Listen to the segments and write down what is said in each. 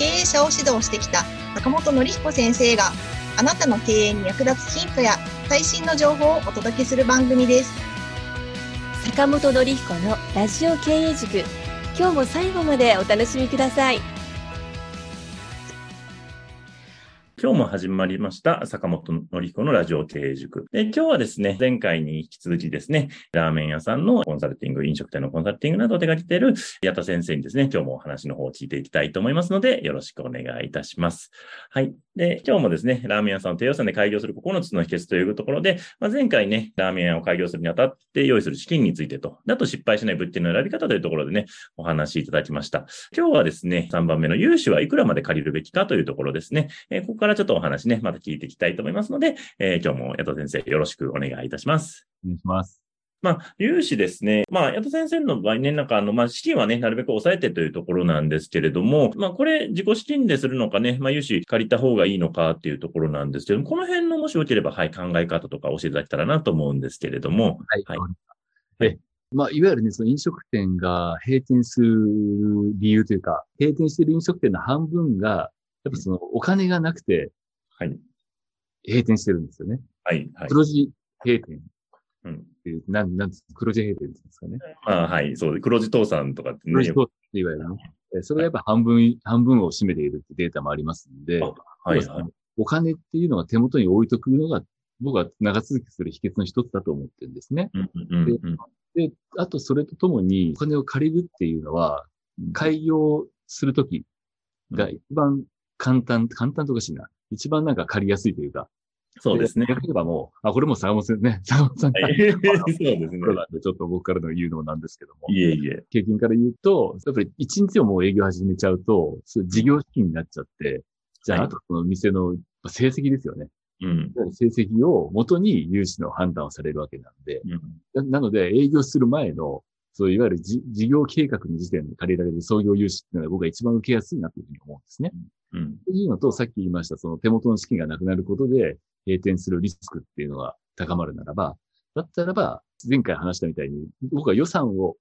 経営者を指導してきた坂本典彦先生があなたの経営に役立つヒントや最新の情報をお届けする番組です。坂本典彦のラジオ経営塾今日も最後までお楽しみください今日も始まりました、坂本のり彦のラジオ経営塾。で、今日はですね、前回に引き続きですね、ラーメン屋さんのコンサルティング、飲食店のコンサルティングなどを手掛けている矢田先生にですね、今日もお話の方を聞いていきたいと思いますので、よろしくお願いいたします。はい。で、今日もですね、ラーメン屋さんを低予算で開業する9つの秘訣というところで、まあ、前回ね、ラーメン屋を開業するにあたって用意する資金についてと、あと失敗しない物件の選び方というところでね、お話いただきました。今日はですね、3番目の融資はいくらまで借りるべきかというところですね。えここからちょっとお話ね、また聞いていきたいと思いますので、えー今日も矢田先生よろしくお願いいたします。お願いします。まあ、融資ですね。まあ、矢田先生の場合ね、なんかあの、まあ、資金はね、なるべく抑えてというところなんですけれども、まあ、これ、自己資金でするのかね、まあ、融資借りた方がいいのかっていうところなんですけども、この辺のもしよければ、はい、考え方とか教えていただけたらなと思うんですけれども、はい。はいわかりましたえ、まあ、いわゆるね、その飲食店が閉店する理由というか、閉店している飲食店の半分が、やっぱそのお金がなくてはい、閉店してるんですよね。はい、はい。黒字閉店っうん、ていう、なん、なんです黒字閉店ですかね。まあ、はい、そう、黒字倒産とかってね黒字、倒産っていわゆるね。えそれがやっぱ半分、半分を占めているってデータもありますんで、あはい、はい。お金っていうのが手元に置いとくのが、僕は長続きする秘訣の一つだと思ってるんですね。うん、うん、うん。で、あとそれとともに、お金を借りるっていうのは、開業するときが一番簡単、簡単とかしいな。一番なんか借りやすいというか。そうですね。逆に言えばもう、あ、これも坂本さんね、坂本さんが、はい、そうですね。ちょっと僕からの言うのもなんですけども。いえいえ。経験から言うと、やっぱり一日をもう営業始めちゃうと、それ事業資金になっちゃって、じゃあ、はいあとその店の成績ですよね。うん。成績を元に融資の判断をされるわけなんで、うんななので、営業する前の、そういわゆるじ事業計画の時点で借りられる創業融資っていうのは僕が一番受けやすいなというふうに思うんですね。うん。というのと、さっき言いました、その手元の資金がなくなることで閉店するリスクっていうのが高まるならば、だったらば、前回話したみたいに、僕は予算を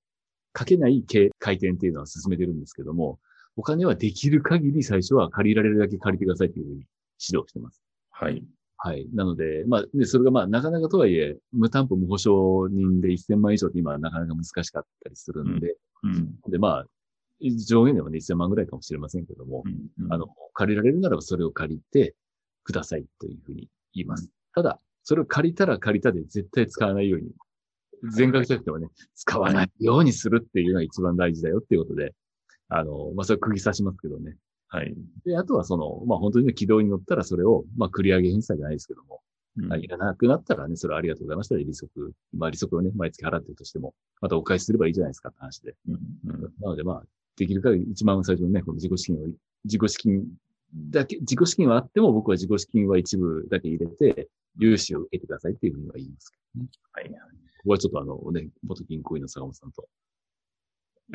かけない経回転っていうのは進めてるんですけども、お金はできる限り最初は借りられるだけ借りてくださいというふうに指導してます。はい。はい。なので、まあ、で、それがまあ、なかなかとはいえ、無担保無保証人で1000万以上って今はなかなか難しかったりするんで、うん。で、まあ、上限ではね、1000万ぐらいかもしれませんけども、うんあの、借りられるならばそれを借りてくださいというふうに言います。ただ、それを借りたら借りたで絶対使わないように、全額じゃなくてもね、使わないようにするっていうのが一番大事だよっていうことで、あの、まあ、それ釘刺しますけどね。はい。で、あとはその、まあ、本当にね軌道に乗ったらそれを、まあ、繰り上げ返済じゃないですけども、うんあいらなくなったらね、それはありがとうございましたで利息、まあ利息をね、毎月払ってるとしても、またお返しすればいいじゃないですかって話で。うんうんなのでまあ、できる限り一番最初にね、この自己資金を、自己資金だけ、自己資金はあっても僕は自己資金は一部だけ入れて、融資を受けてくださいっていうふうには言いますけどね。はい。ここはちょっとあのね、元銀行員の坂本さんと。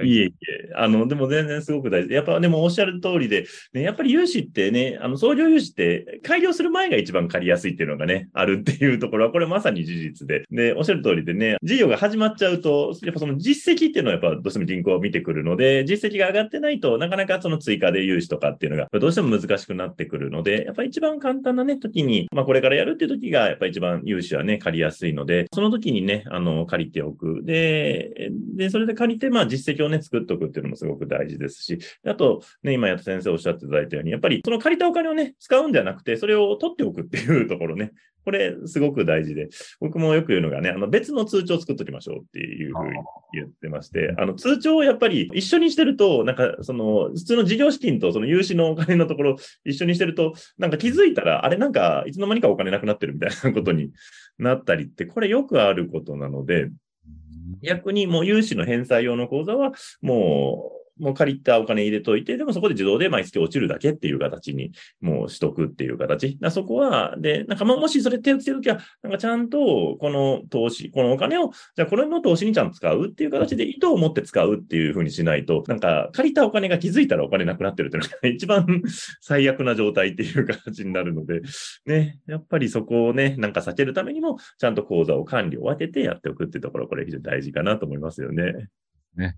いえいえ、あの、でも全然すごく大事。やっぱでもおっしゃる通りで、ね、やっぱり融資ってね、あの、創業融資って開業する前が一番借りやすいっていうのがね、あるっていうところは、これまさに事実で。で、おっしゃる通りでね、事業が始まっちゃうと、やっぱその実績っていうのはやっぱどうしても銀行は見てくるので、実績が上がってないとなかなかその追加で融資とかっていうのがどうしても難しくなってくるので、やっぱり一番簡単なね、時に、まあこれからやるっていう時がやっぱ一番融資はね、借りやすいので、その時にね、あの、借りておく。で、で、それで借りて、まあ実績をね、作っておくっていうのもすごく大事ですし、あと、ね、今やった先生おっしゃっていただいたように、やっぱりその借りたお金をね、使うんじゃなくて、それを取っておくっていうところね、これすごく大事で、僕もよく言うのがね、あの別の通帳を作っておきましょうっていうふうに言ってまして、あの通帳をやっぱり一緒にしてると、なんかその普通の事業資金とその融資のお金のところ一緒にしてると、なんか気づいたら、あれなんかいつの間にかお金なくなってるみたいなことになったりって、これよくあることなので、逆にもう融資の返済用の口座は、もうもう借りたお金入れといて、でもそこで自動で毎月落ちるだけっていう形にもうしとくっていう形。だそこは、で、なんかもしそれ手をつけるときは、なんかちゃんとこの投資、このお金を、じゃあこれの投資にちゃんと使うっていう形で意図を持って使うっていうふうにしないと、なんか借りたお金が気づいたらお金なくなってるっていうのが 一番 最悪な状態っていう形になるので、ね、やっぱりそこをね、なんか避けるためにも、ちゃんと口座を管理を分けてやっておくっていうところ、これ非常に大事かなと思いますよね。ね。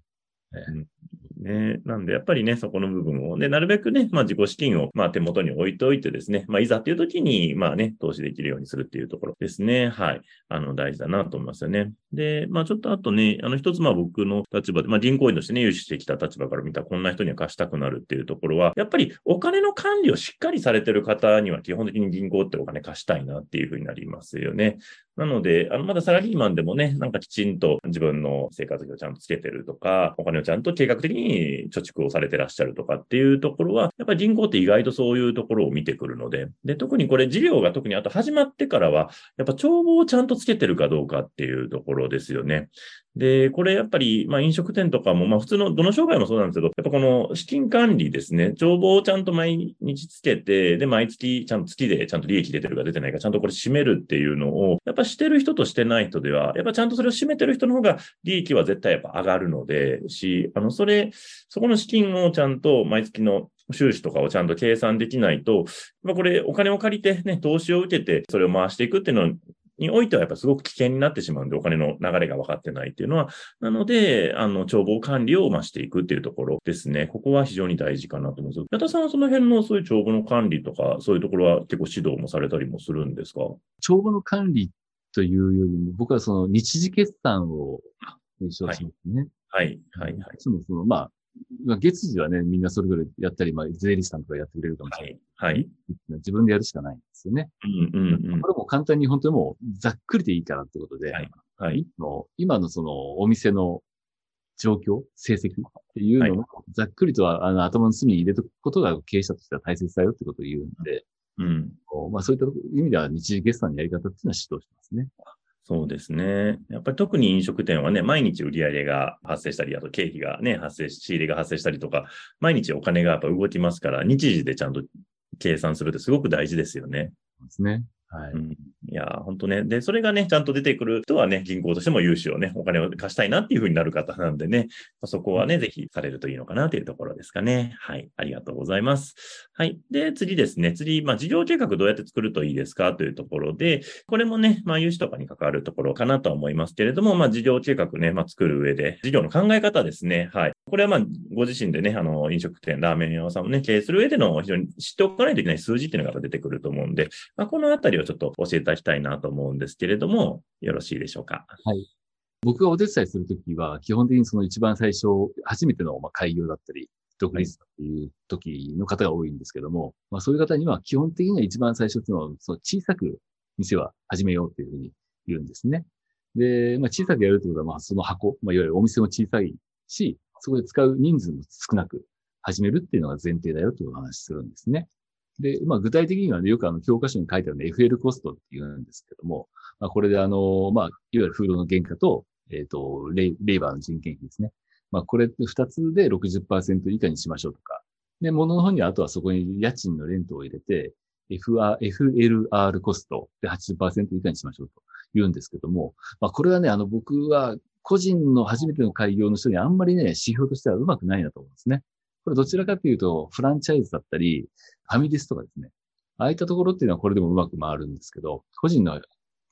うんね。なんで、やっぱりね、そこの部分を、で、なるべくね、まあ自己資金を、まあ手元に置いておいてですね、まあいざっていう時に、まあね、投資できるようにするっていうところですね。はい。あの、大事だなと思いますよね。で、まあちょっとあとね、あの一つまあ僕の立場で、まあ銀行員としてね、融資してきた立場から見たこんな人には貸したくなるっていうところは、やっぱりお金の管理をしっかりされてる方には基本的に銀行ってお金貸したいなっていうふうになりますよね。なので、あの、まだサラリーマンでもね、なんかきちんと自分の生活費をちゃんとつけてるとか、お金をちゃんと計画的に貯蓄をされてらっしゃるとかっていうところは、やっぱり銀行って意外とそういうところを見てくるので、で、特にこれ事業が特にあと始まってからは、やっぱ帳簿をちゃんとつけてるかどうかっていうところですよね。で、これやっぱり、まあ飲食店とかも、まあ普通のどの商売もそうなんですけど、やっぱこの資金管理ですね、帳簿をちゃんと毎日つけて、で、毎月ちゃんと月でちゃんと利益出てるか出てないか、ちゃんとこれ締めるっていうのを、やっぱしてる人としてない人では、やっぱちゃんとそれを締めてる人の方が利益は絶対やっぱ上がるので、し、あの、それ、そこの資金をちゃんと毎月の収支とかをちゃんと計算できないと、まあ、これお金を借りてね、投資を受けてそれを回していくっていうのにおいてはやっぱすごく危険になってしまうんで、お金の流れが分かってないっていうのは、なので、あの、帳簿管理を増していくっていうところですね。ここは非常に大事かなと思います。矢田さんはその辺のそういう帳簿の管理とか、そういうところは結構指導もされたりもするんですか？帳簿の管理というよりも、僕はその日時決算を提唱しますね。はい、はい、はい。いつもその、まあ、月次はね、みんなそれぞれやったり、まあ、税理士さんとかやってくれるかもしれない。はい。はい、自分でやるしかないんですよね。うんうんうん。これも簡単に本当にもうざっくりでいいからってことで、はい。はい、の今のそのお店の状況、成績っていうのをざっくりとは、あの頭の隅に入れとくことが経営者としては大切だよってことを言うんで、うん。まあそういった意味では日時決算のやり方っていうのは指導してますね。そうですね。やっぱり特に飲食店はね、毎日売り上げが発生したり、あと経費がね、発生し、仕入れが発生したりとか、毎日お金がやっぱ動きますから、日時でちゃんと計算するってすごく大事ですよね。そうですね。はい。うん、いや、本当ね。で、それがね、ちゃんと出てくる人はね、銀行としても融資をね、お金を貸したいなっていうふうになる方なんでね、そこはね、ぜひされるといいのかなというところですかね。はい。ありがとうございます。はい。で、次ですね。次、まあ、事業計画どうやって作るといいですかというところで、これもね、まあ、融資とかに関わるところかなとは思いますけれども、まあ、事業計画ね、まあ、作る上で、事業の考え方ですね。はい。これはまあ、ご自身でね、あの、飲食店、ラーメン屋さんをね、経営する上での非常に知っておかないといけない数字っていうのが出てくると思うんで、まあ、このあたりをちょっと教えただきたいなと思うんですけれども、よろしいでしょうか？はい。僕がお手伝いするときは、基本的にその一番最初、初めての開業だったり、独立っていう時の方が多いんですけども、まあそういう方には基本的には一番最初っていうのは、その小さく店は始めようっていうふうに言うんですね。で、まあ小さくやるってことは、まあその箱、まあいわゆるお店も小さいし、そこで使う人数も少なく始めるっていうのが前提だよというお話するんですね。で、まあ具体的にはね、よくあの教科書に書いてあるの FL コストって言うんですけども、まあこれであの、まあいわゆるフードの原価と、えっ、ー、とレイ、レイバーの人件費ですね。まあこれって2つで60%以下にしましょうとか。で、物の方にはあとはそこに家賃のレントを入れて、FR、FLR コストで80%以下にしましょうと言うんですけども、まあこれはね、あの僕は個人の初めての開業の人にあんまりね、指標としてはうまくないなと思うんですね。これどちらかというと、フランチャイズだったり、ファミレスとかですね。ああいったところっていうのはこれでもうまく回るんですけど、個人の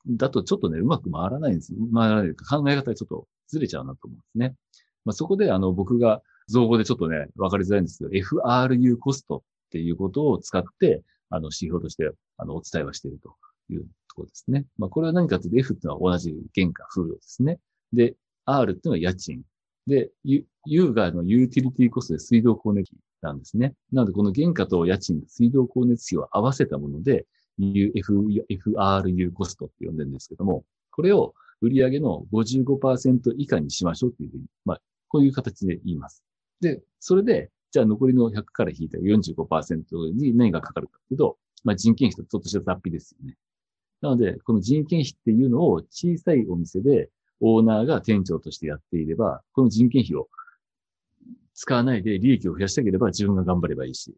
だとちょっとね、うまく回らないんです。回らない考え方がちょっとずれちゃうなと思うんですね。まあ、そこであの僕が造語でちょっとね、わかりづらいんですけど、FRU コストっていうことを使って、あの指標としてあのお伝えはしているというところですね。まあこれは何かというと F っていうのは同じ原価、風土ですね。で、R っていうのは家賃。で、U, U がのユーティリティコストで水道光熱費なんですね。なので、この原価と家賃、水道光熱費を合わせたもので、F、FRU コストって呼んでるんですけども、これを売上の55%以下にしましょうっていうふうに、まあ、こういう形で言います。で、それで、じゃあ残りの100から引いた45%に何がかかるかっていうと、まあ、人件費とちょっとした雑費ですよね。なので、この人件費っていうのを小さいお店でオーナーが店長としてやっていれば、この人件費を使わないで利益を増やしたければ自分が頑張ればいいし。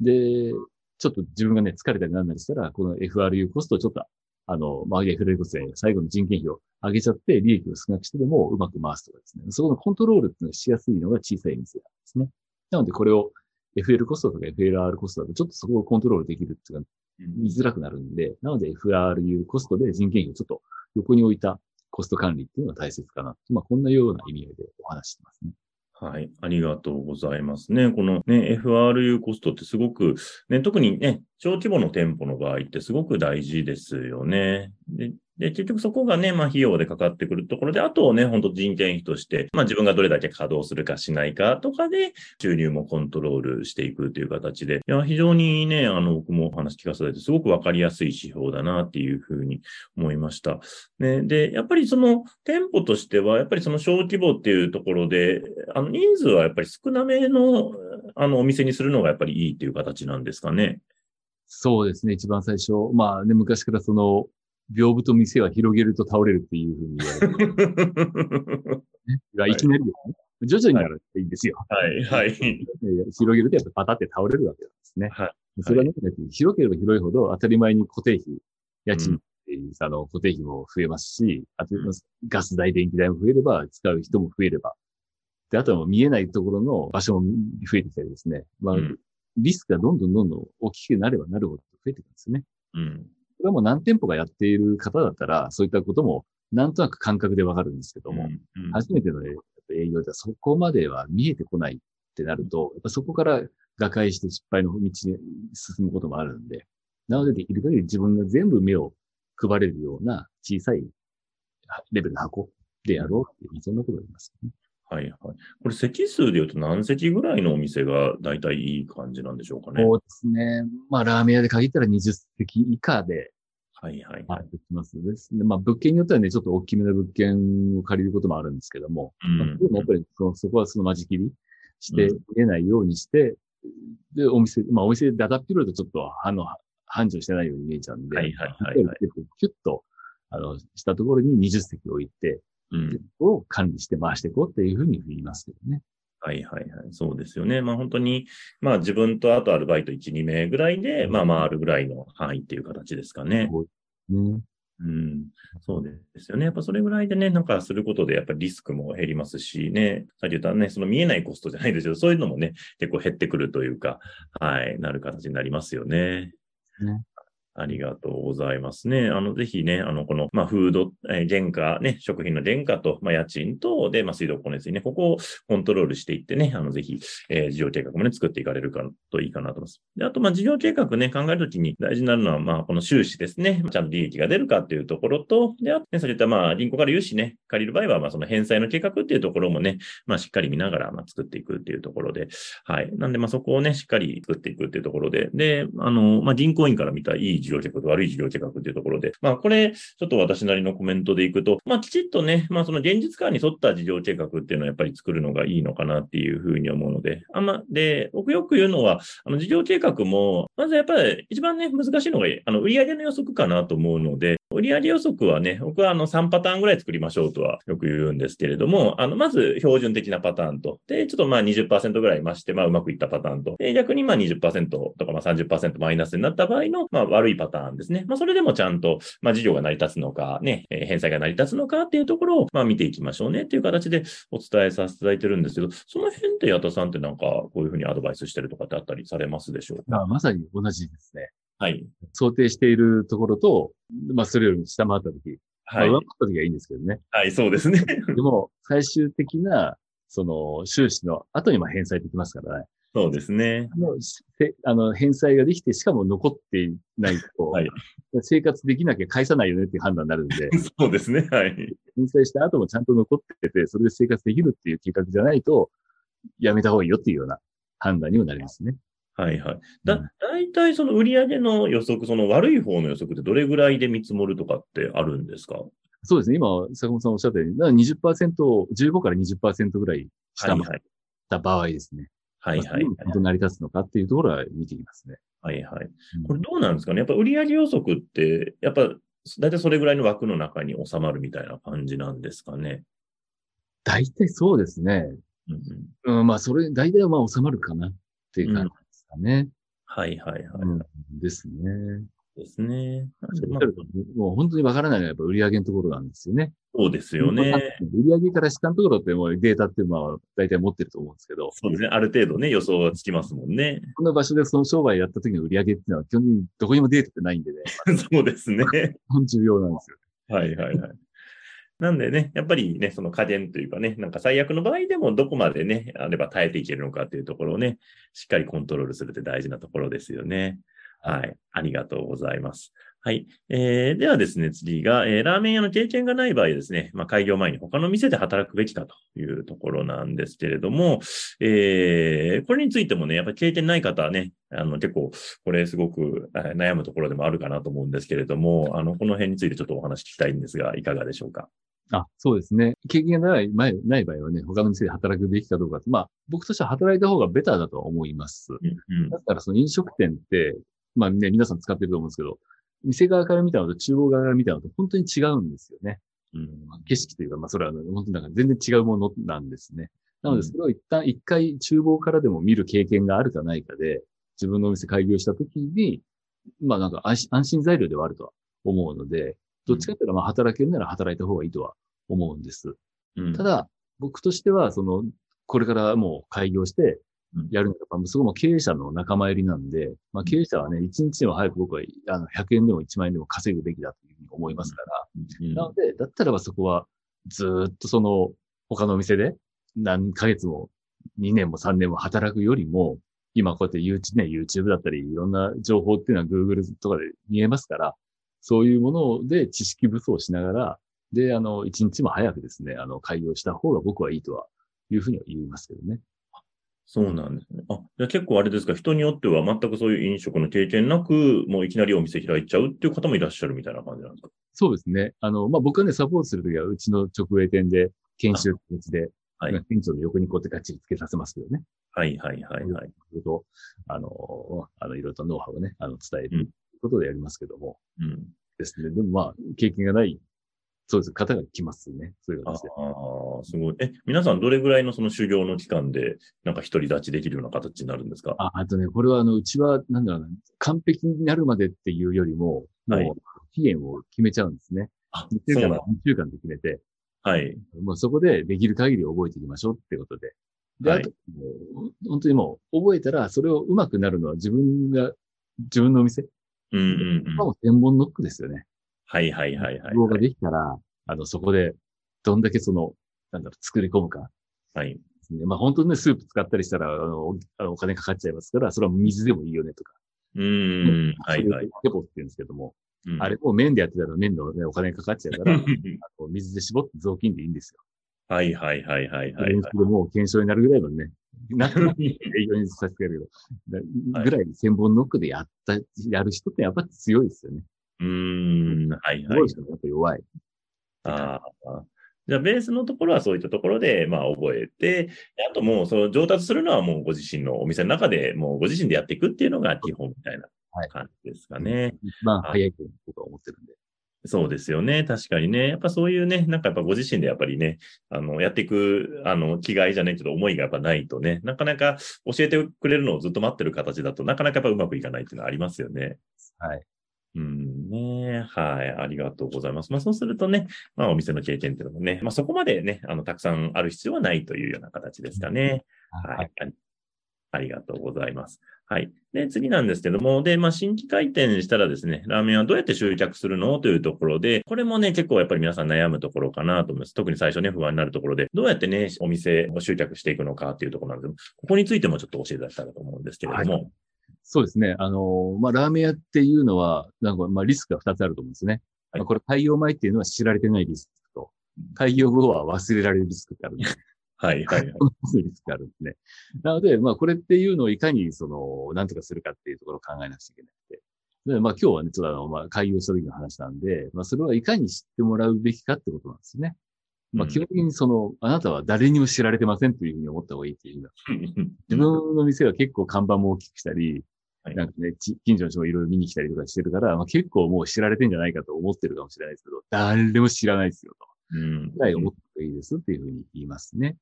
で、ちょっと自分がね、疲れたりなんなりしたら、この FRU コストをちょっと、あの、まあ、FRU コストで最後の人件費を上げちゃって、利益を少なくしてでもうまく回すとかですね。そこのコントロールっていうのがしやすいのが小さい店なんですね。なので、これを FL コストとか FLR コストだとちょっとそこをコントロールできるっていうか、見づらくなるんで、なので FRU コストで人件費をちょっと横に置いたコスト管理っていうのは大切かな。まあ、こんなような意味合いでお話してますね。はい。ありがとうございますね。このね、FRU コストってすごく、ね、特にね、小規模の店舗の場合ってすごく大事ですよね。で、で、結局そこがね、まあ費用でかかってくるところで、あとね、本当人件費として、まあ自分がどれだけ稼働するかしないかとかで、収入もコントロールしていくという形で、いや、非常にね、あの、僕もお話聞かせていただいて、すごくわかりやすい指標だなっていうふうに思いました。ね、で、やっぱりその店舗としては、やっぱりその小規模っていうところで、あの、人数はやっぱり少なめの、あの、お店にするのがやっぱりいいっていう形なんですかね。そうですね、一番最初。まあね、昔からその、屏風と店は広げると倒れるっていうふうに言われて。がいきなりですね。徐々になるっていいんですよ。はい、はい。広げるとやっぱパタって倒れるわけなんですね。はい。それはね、広ければ広いほど当たり前に固定費、家賃っていう、あの、固定費も増えますし、あと、ガス代、電気代も増えれば、使う人も増えれば。で、あとは見えないところの場所も増えてきたりですね。まあ、うん、リスクがどんどんどんどん大きくなればなるほど増えてくるんですね。うん。これはもう何店舗かやっている方だったら、そういったこともなんとなく感覚でわかるんですけども、うんうん、初めての営業ではそこまでは見えてこないってなると、やっぱそこから瓦解して失敗の道に進むこともあるんで、なのでできる限り自分が全部目を配れるような小さいレベルの箱でやろうっていう、そんなことがありますね。はいはい。これ席数で言うと何席ぐらいのお店が大体いい感じなんでしょうかね？そうですね。まあラーメン屋で限ったら20席以下で。はいはい、はい。できますですね。まあ物件によってはね、ちょっと大きめの物件を借りることもあるんですけども。うん。まあ、でもやっぱりそのそこはその間仕切りして見えないようにして、うん、で、お店、まあお店でだだっ広いとちょっとあの繁盛してないように見えちゃうんで。はいはいはい、はい。キュッと、あの、したところに20席置いて、うん、を管理して回していこうっていうふうに言いますけどね。はいはいはい。そうですよね。まあ本当に、まあ自分とあとアルバイト1、2名ぐらいで、まあ回るぐらいの範囲っていう形ですかね。そうですね。うん、そうですよね。やっぱそれぐらいでね、なんかすることで、やっぱりリスクも減りますしね、さっき言ったね、その見えないコストじゃないですけど、そういうのもね、結構減ってくるというか、はい、なる形になりますよね。ねありがとうございますね。あの、ぜひね、あの、この、まあ、フード、えー、原価、ね、食品の原価と、まあ、家賃と、で、まあ、水道光熱費ね、ここをコントロールしていってね、あの、ぜひ、えー、事業計画もね、作っていかれるかといいかなと思います。で、あと、まあ、事業計画ね、考えるときに大事になるのは、まあ、この収支ですね。ちゃんと利益が出るかっていうところと、で、あとね、そういった、まあ、銀行から融資ね、借りる場合は、まあ、その返済の計画っていうところもね、まあ、しっかり見ながら、まあ、作っていくっていうところで、はい。なんで、まあ、そこをね、しっかり作っていくっていうところで、で、あの、まあ、銀行員から見たいい事業計画と悪い事業計画っていうところで、まあ、これ、ちょっと私なりのコメントでいくと、まあ、きちっとね、まあ、その現実感に沿った事業計画っていうのはやっぱり作るのがいいのかなっていうふうに思うので、あんま、で、僕よく言うのは、あの、事業計画も、まずやっぱり一番ね、難しいのが、あの、売上の予測かなと思うので、売上予測はね、僕はあの3パターンぐらい作りましょうとはよく言うんですけれども、あの、まず標準的なパターンと、で、ちょっとまあ20%ぐらい増して、まあうまくいったパターンと、で、逆にまあ20%とかまあ30%マイナスになった場合の、まあ悪いパターンですね。まあそれでもちゃんと、まあ事業が成り立つのか、ね、えー、返済が成り立つのかっていうところを、まあ見ていきましょうねっていう形でお伝えさせていただいてるんですけど、その辺って矢田さんってなんかこういうふうにアドバイスしてるとかってあったりされますでしょうか？まさに同じですね。はい。想定しているところと、まあ、それよりも下回ったとき、はい。まあ、上回ったときはいいんですけどね。はい、そうですね。でも、最終的な、その、収支の後にも返済できますからね。そうですね。あの返済ができて、しかも残っていないと、はい、生活できなきゃ返さないよねっていう判断になるんで。そうですね。はい。返済した後もちゃんと残ってて、それで生活できるっていう計画じゃないと、やめた方がいいよっていうような判断にもなりますね。はいはい。だ、だいたいその売上の予測、その悪い方の予測ってどれぐらいで見積もるとかってあるんですか？そうですね。今、坂本さんおっしゃったように、20%、15から20%ぐらい下回った場合ですね。はいはい。本当成り立つのかっていうところは見ていきますね。はいはい。これどうなんですかね？やっぱ売上予測って、やっぱ、だいたいそれぐらいの枠の中に収まるみたいな感じなんですかね？大体そうですね。うんうん、まあ、それ、大体はまあ収まるかなっていう感じかね。はいはいはい。うんですね。ですね。まあもう本当にわからないのはやっぱ売り上げのところなんですよね。そうですよね。売り上げから下のところってもうデータってまあ大体持ってると思うんですけど、そうですね。ある程度ね、予想はつきますもんね。この場所でその商売やった時の売り上げっていうのは基本的にどこにもデータってないんでね、そうですね。本重要なんですよ。はいはいはい。なんでね、やっぱりね、その家電というかね、なんか最悪の場合でもどこまでね、あれば耐えていけるのかっていうところをね、しっかりコントロールするって大事なところですよね。はい。ありがとうございます。はい。えー、ではですね、次が、えー、ラーメン屋の経験がない場合ですね、まあ、開業前に他の店で働くべきかというところなんですけれども、えー、これについてもね、やっぱり経験ない方はね、あの、結構、これすごく悩むところでもあるかなと思うんですけれども、あの、この辺についてちょっとお話聞きたいんですが、いかがでしょうか？あ、そうですね。経験がない前ない場合はね、他の店で働くべきかどうか。まあ、僕としては働いた方がベターだとは思います。うんだったらその飲食店って、まあね、皆さん使ってると思うんですけど、店側から見たのと厨房側から見たのと本当に違うんですよね。うん。景色というか、まあそれは本当になんか全然違うものなんですね。なのでそれを一旦一回厨房からでも見る経験があるかないかで、自分のお店開業した時に、まあなんか安心安心材料ではあるとは思うので、どっちかっていうとまあ働けるなら働いた方がいいとは思うんです。うん。た、だ、僕としては、その、これからもう開業してうん、やるのが、まあそこも経営者の仲間入りなんで、まあ経営者はね、一日でも早く僕は、あの、100円でも1万円でも稼ぐべきだというふうに思いますから、うん。なので、だったらばそこは、ずーっとその、他のお店で、何ヶ月も、2年も3年も働くよりも、今こうやって YouTube, ね、YouTube だったり、いろんな情報っていうのは Google とかで見えますから、そういうもので知識武装しながら、で、あの、一日も早くですね、あの、開業した方が僕はいいとは、いうふうには言いますけどね。そうなんですね。あ、じゃあ結構あれですか、人によっては全くそういう飲食の経験なく、もういきなりお店開いちゃうっていう方もいらっしゃるみたいな感じなんですか？そうですね。あの、まあ、僕がね、サポートするときは、うちの直営店で、研修別で、はいまあ店長の横にこうやってガッチリつけさせますけどね。はいはいはいはい。いろいあの、あの、いろいろとノウハウをね、あの、伝えることでやりますけども、うん。ですね。でもまあ、経験がない、そうです、方が来ますね。そういうああ形で。ー、すごい。え、皆さんどれぐらいのその修行の期間で、なんか独り立ちできるような形になるんですか？あ、あとね、これはあの、うちは、なんだろうな、完璧になるまでっていうよりも、もはいう期限を決めちゃうんですね。あ2週間そうなん2週間で決めて、はい。もうそこでできる限り覚えていきましょうってことで。で、はいあと、もう本当にもう、覚えたら、それを上手くなるのは自分が、自分のお店。うんうんうん。もう専門ノックですよね。はいはいはいはい。希望ができたら、あの、そこで、どんだけその、なんだろう、作り込むか。はい。まあ本当にね、スープ使ったりしたら、あの、お金かかっちゃいますから、それは水でもいいよねとか。うーん。はいはい。デポって言うんですけども、うんあれもう麺でやってたら麺の、ね、お金かかっちゃうから、あの水で絞って雑巾でいいんですよ。はいはいはいはいはい練習でもう検証になるぐらいまでね、なくなって営業にさせてやるけど、ぐらい千本ノックでやった、やる人ってやっぱ強いですよね。うーん。はいはいすごい。人がやっぱ弱い。ああ。じゃあ、ベースのところはそういったところで、まあ、覚えて、であともう、その上達するのはもうご自身のお店の中でもうご自身でやっていくっていうのが基本みたいなはい感じですかね。一番早いと僕は思ってるんで。そうですよね。確かにね。やっぱそういうね、なんかやっぱご自身でやっぱりね、あの、やっていく、あの、気概じゃないけど思いがやっぱないとね、なかなか教えてくれるのをずっと待ってる形だとなかなかやっぱうまくいかないっていうのはありますよね。はい。うんね。はい。ありがとうございます。まあそうするとね、まあお店の経験っていうのもね、まあそこまでね、あの、たくさんある必要はないというような形ですかね。ははいありがとうございます。はい。で、次なんですけども、で、まあ、新規開店したらですね、ラーメンはどうやって集客するのというところで、これもね、結構やっぱり皆さん悩むところかなと思います。特に最初ね、不安になるところで、どうやってね、お店を集客していくのかっていうところなんですけど、ここについてもちょっと教えていただけたらと思うんですけれども。そうですね。あの、まあ、ラーメン屋っていうのは、なんか、まあ、リスクが2つあると思うんですね。はいまあ、これ、開業前っていうのは知られてないリスクと、開業後は忘れられるリスクってあるんです。はい、はい、はい。この2つのリスクがあるんですね。なので、まあ、これっていうのをいかに、その、なんとかするかっていうところを考えなくちゃいけなくて。で、まあ、今日はね、ちょっとあの、まあ、開業した時の話なんで、まあ、それはいかに知ってもらうべきかってことなんですね。まあ、うん基本的にその、あなたは誰にも知られてませんというふうに思った方がいいっていう。自分の店は結構看板も大きくしたり、はいなんかね、ち近所の人もいろいろ見に来たりとかしてるから、まあ、結構もう知られてんじゃないかと思ってるかもしれないですけど、誰も知らないですよと。うんぐらい思っていいですっていうふうに言いますね。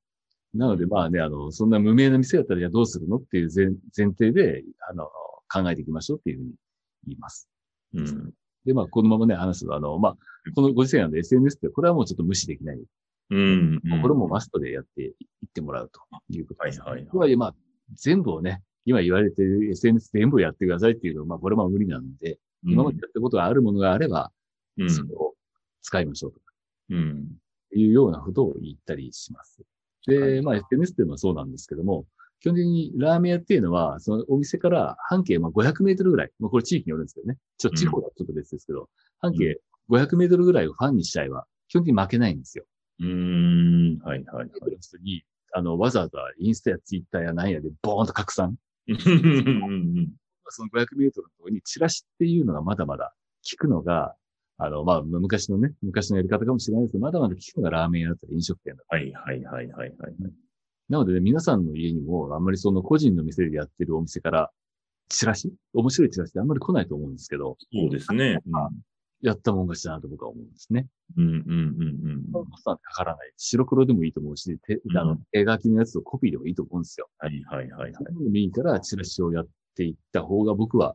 なので、まあね、あの、そんな無名な店だったら、じゃあどうするのっていう前前提で、あの、考えていきましょうっていうふうに言います。うん。で、まあ、このままね、話すと、あの、まあ、このご時世なんで SNS って、これはもうちょっと無視できない。うん。これもマストでやっていってもらうということです。はいはいはいとはいえ、まあ、全部をね、今言われてる SNS 全部やってくださいっていうのは、まあ、これも無理なんで、今までやったことがあるものがあれば、うん。それを使いましょうとうん。いうようなことを言ったりします。で、まあ、SNS っていうのはそうなんですけども、基本的にラーメン屋っていうのは、そのお店から半径まあ500メートルぐらい、まあ、これ地域によるんですけどね。ちょっと地方はちょっと別ですけど、半径500メートルぐらいをファンにしたいは、基本的に負けないんですよ。うーん。はいはいはい。人に、あの、わざわざインスタやツイッターや何やでボーンと拡散。うん。その500メートルのところにチラシっていうのがまだまだ聞くのが、あの、まあ、昔のね、昔のやり方かもしれないですけど、まだまだ聞くのがラーメン屋だったり飲食店だ。はいはいはいはいはい。なのでね、皆さんの家にも、あんまりその個人の店でやってるお店から、チラシ？面白いチラシってあんまり来ないと思うんですけど、そうですね。やったもん勝ちだなと僕は思うんですね。うんうんうんうん。コストなんてかからない。白黒でもいいと思うし、手あのうん手書きのやつとコピーでもいいと思うんですよ。はいはいはいはい。いいからチラシをやっていった方が僕は、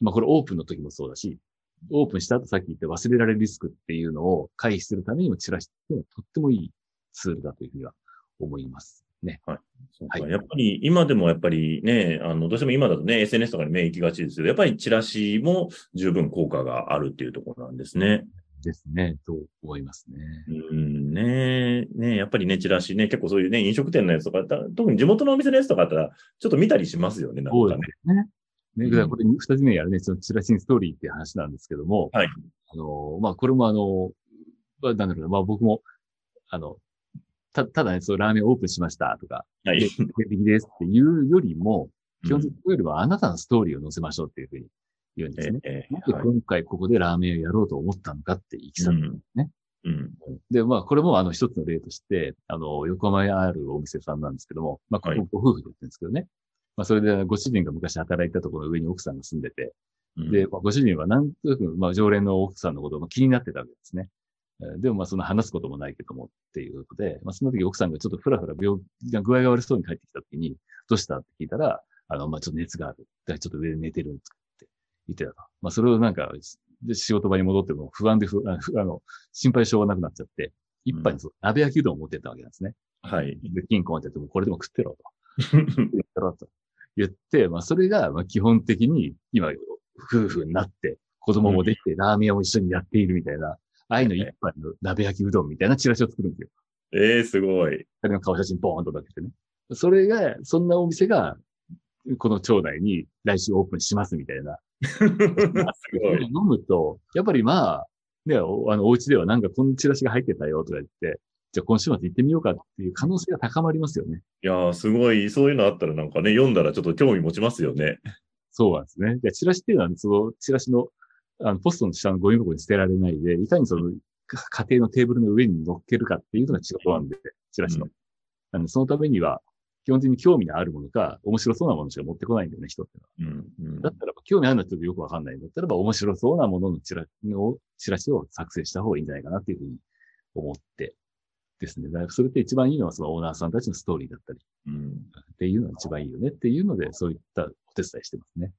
まあこれオープンの時もそうだし、オープンした後さっき言った忘れられるリスクっていうのを回避するためにもチラシっていうのはとってもいいツールだというふうには思いますね。そうかはいやっぱり今でもやっぱりね、あの、どうしても今だとね、SNS とかに目行きがちですけど、やっぱりチラシも十分効果があるっていうところなんですね。ですね、と思いますね。うん、ねねやっぱりね、チラシね、結構そういうね、飲食店のやつとか、た特に地元のお店のやつとかあったら、ちょっと見たりしますよね、なんそうかね。ですね。ね、だからこれ二つ目やるね、そのチラシンストーリーっていう話なんですけども、はい。あの、まあ、これもあの、まあなんだろうな、まあ僕も、あの、た、ただね、そう、ラーメンオープンしましたとか、はいで、。定的ですっていうよりも、基本的によりはあなたのストーリーを載せましょうっていうふうに言うんですね。ええなんで今回ここでラーメンをやろうと思ったのかっていきさつうんね。うん。で、まあ、これもあの一つの例として、あの、横浜にあるお店さんなんですけども、まあ、こはいこご夫婦でやってるんですけどね。まあ、それでご主人が昔働いたところの上に奥さんが住んでて、うんで、まあ、ご主人はなんとなく、まあ、常連の奥さんのことが気になってたわけですね。えーでも、まあ、そんな話すこともないけどもっていうことで、まあ、その時奥さんがちょっとふらふら病気が具合が悪そうに帰ってきた時に、どうしたって聞いたら、あの、まあ、ちょっと熱がある。だからちょっと上で寝てるって言ってたと。まあ、それをなんか、で仕事場に戻っても不安で不あの、心配性がなくなっちゃって、一杯にそう鍋焼きうどんを持ってったわけなんですね。はい。で、金庫っててもこれでも食ってろと。言ったろと言って、まあ、それが、まあ、基本的に、今、夫婦になって、子供もできて、ラーメン屋を一緒にやっているみたいな、愛の一杯の鍋焼きうどんみたいなチラシを作るんですよ。ええすごい。二人の顔写真ボーンとかけてね。それが、そんなお店が、この町内に来週オープンしますみたいな。すごい。飲むと、やっぱりまあ、ね、おあの、お家ではなんかこのチラシが入ってたよとか言って、じゃあ今週末行ってみようかっていう可能性が高まりますよね。いやー、すごい。そういうのあったらなんかね、読んだらちょっと興味持ちますよね。そうなんですね。じゃあチラシっていうのは、そのチラシの、あの、ポストの下のゴミ箱に捨てられないで、いかにその、か家庭のテーブルの上に乗っけるかっていうのが仕事なんで、チラシの。うあのそのためには、基本的に興味のあるものか、面白そうなものしか持ってこないんだよね、人ってのは。うん。うんだったらば、興味あるのはちょっとよくわかんないんだったらば、面白そうなもののチラのチラシを作成した方がいいんじゃないかなっていうふうに思ってですね。だからそれって一番いいのはそのオーナーさんたちのストーリーだったりうん。っていうのが一番いいよねっていうので、そういったお手伝いしてますね。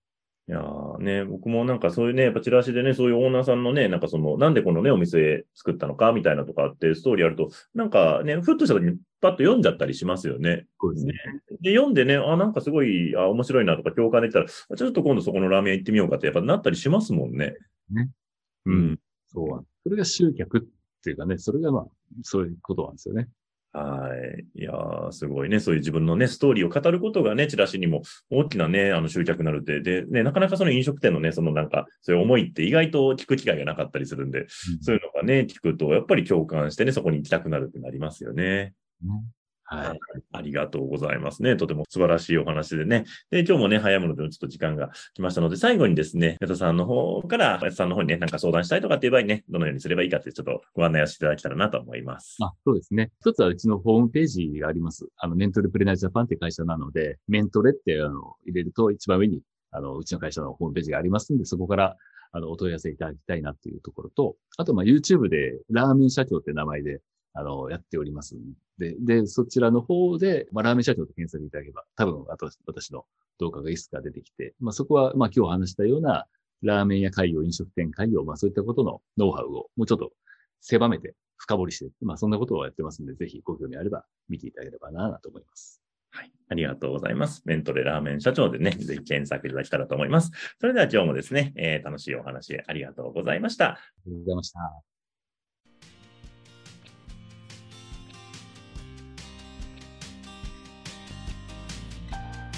いやーね、僕もなんかそういうね、やっぱチラシでね、そういうオーナーさんのね、なんかその、なんでこのね、お店作ったのかみたいなとかってストーリーあると、なんかね、ふっとした時にパッと読んじゃったりしますよね。そうですね。で、読んでね、あ、なんかすごい、あ、面白いなとか共感できたら、あちょっと今度そこのラーメン屋行ってみようかってやっぱなったりしますもんね。うん。そうそれが集客っていうかね、それがまあ、そういうことなんですよね。はい。いやー、すごいね。そういう自分のね、ストーリーを語ることがね、チラシにも大きなね、あの集客になるって。で、ね、なかなかその飲食店のね、そのなんか、そういう思いって意外と聞く機会がなかったりするんで、そういうのがね、聞くと、やっぱり共感してね、そこに行きたくなるってなりますよね。はい。ありがとうございますね。とても素晴らしいお話でね。で、今日もね、早いものでちょっと時間が来ましたので、最後にですね、矢田さんの方から、矢田さんの方にね、なんか相談したいとかっていう場合にね、どのようにすればいいかってちょっとご案内をしていただけたらなと思います。あ、そうですね。一つはうちのホームページがあります。あの、メントレプレナージャパンって会社なので、メントレってあの入れると一番上に、あの、うちの会社のホームページがありますんで、そこから、あの、お問い合わせいただきたいなっていうところと、あと、まあ、YouTube で、ラーメン社長って名前で、あの、やっておりますんで、で、そちらの方で、まあ、ラーメン社長と検索いただければ、多分、あと私の動画がいくつか出てきて、まあ、そこは、まあ、今日話したような、ラーメン屋開業、飲食店開業、まあ、そういったことのノウハウを、もうちょっと狭めて、深掘りして、まあ、そんなことをやってますんで、ぜひご興味あれば見ていただければな、と思います。はい。ありがとうございます。メントレラーメン社長でね、ぜひ検索いただけたらと思います。それでは今日もですね、えー、楽しいお話ありがとうございました。ありがとうございました。